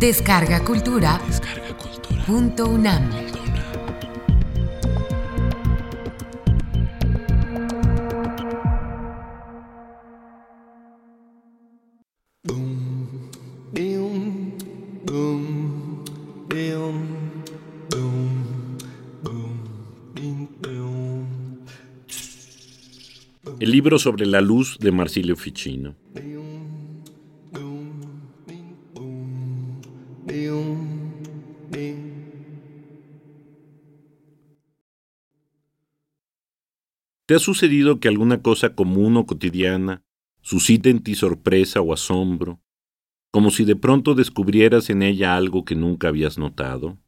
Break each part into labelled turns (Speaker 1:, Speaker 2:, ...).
Speaker 1: Descarga Cultura. Punto UNAM.
Speaker 2: El libro sobre la luz de Marsilio Ficino. ¿Te ha sucedido que alguna cosa común o cotidiana suscita en ti sorpresa o asombro, como si de pronto descubrieras en ella algo que nunca habías notado?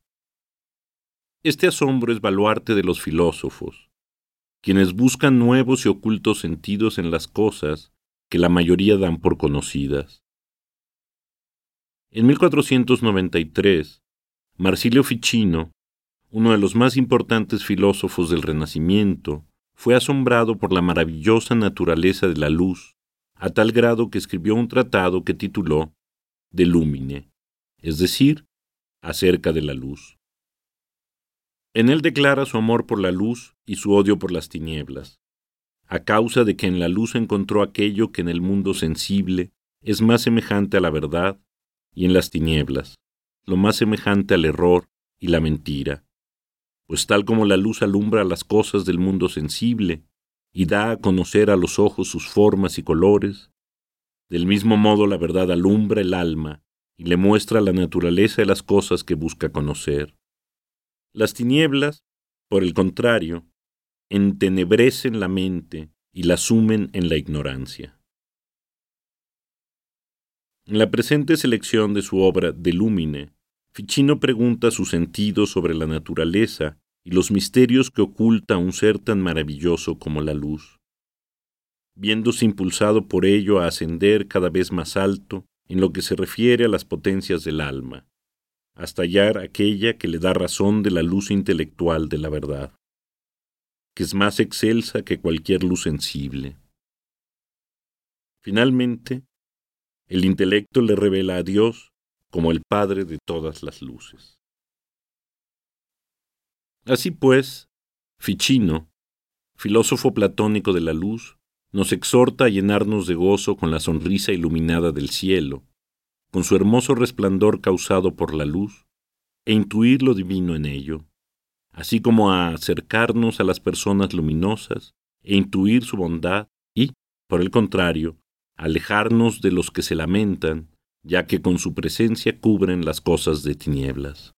Speaker 2: Este asombro es baluarte de los filósofos, quienes buscan nuevos y ocultos sentidos en las cosas que la mayoría dan por conocidas. En 1493, Marsilio Ficino, uno de los más importantes filósofos del Renacimiento, fue asombrado por la maravillosa naturaleza de la luz, a tal grado que escribió un tratado que tituló De Lumine, es decir, acerca de la luz. En él declara su amor por la luz y su odio por las tinieblas, a causa de que en la luz encontró aquello que en el mundo sensible es más semejante a la verdad, y en las tinieblas, lo más semejante al error y la mentira pues tal como la luz alumbra las cosas del mundo sensible y da a conocer a los ojos sus formas y colores, del mismo modo la verdad alumbra el alma y le muestra la naturaleza de las cosas que busca conocer. Las tinieblas, por el contrario, entenebrecen la mente y la sumen en la ignorancia. En la presente selección de su obra De Lumine, Ficino pregunta su sentido sobre la naturaleza y los misterios que oculta un ser tan maravilloso como la luz, viéndose impulsado por ello a ascender cada vez más alto en lo que se refiere a las potencias del alma, hasta hallar aquella que le da razón de la luz intelectual de la verdad, que es más excelsa que cualquier luz sensible. Finalmente, el intelecto le revela a Dios como el Padre de todas las luces. Así pues, Ficino, filósofo platónico de la luz, nos exhorta a llenarnos de gozo con la sonrisa iluminada del cielo, con su hermoso resplandor causado por la luz, e intuir lo divino en ello, así como a acercarnos a las personas luminosas e intuir su bondad y, por el contrario, alejarnos de los que se lamentan, ya que con su presencia cubren las cosas de tinieblas.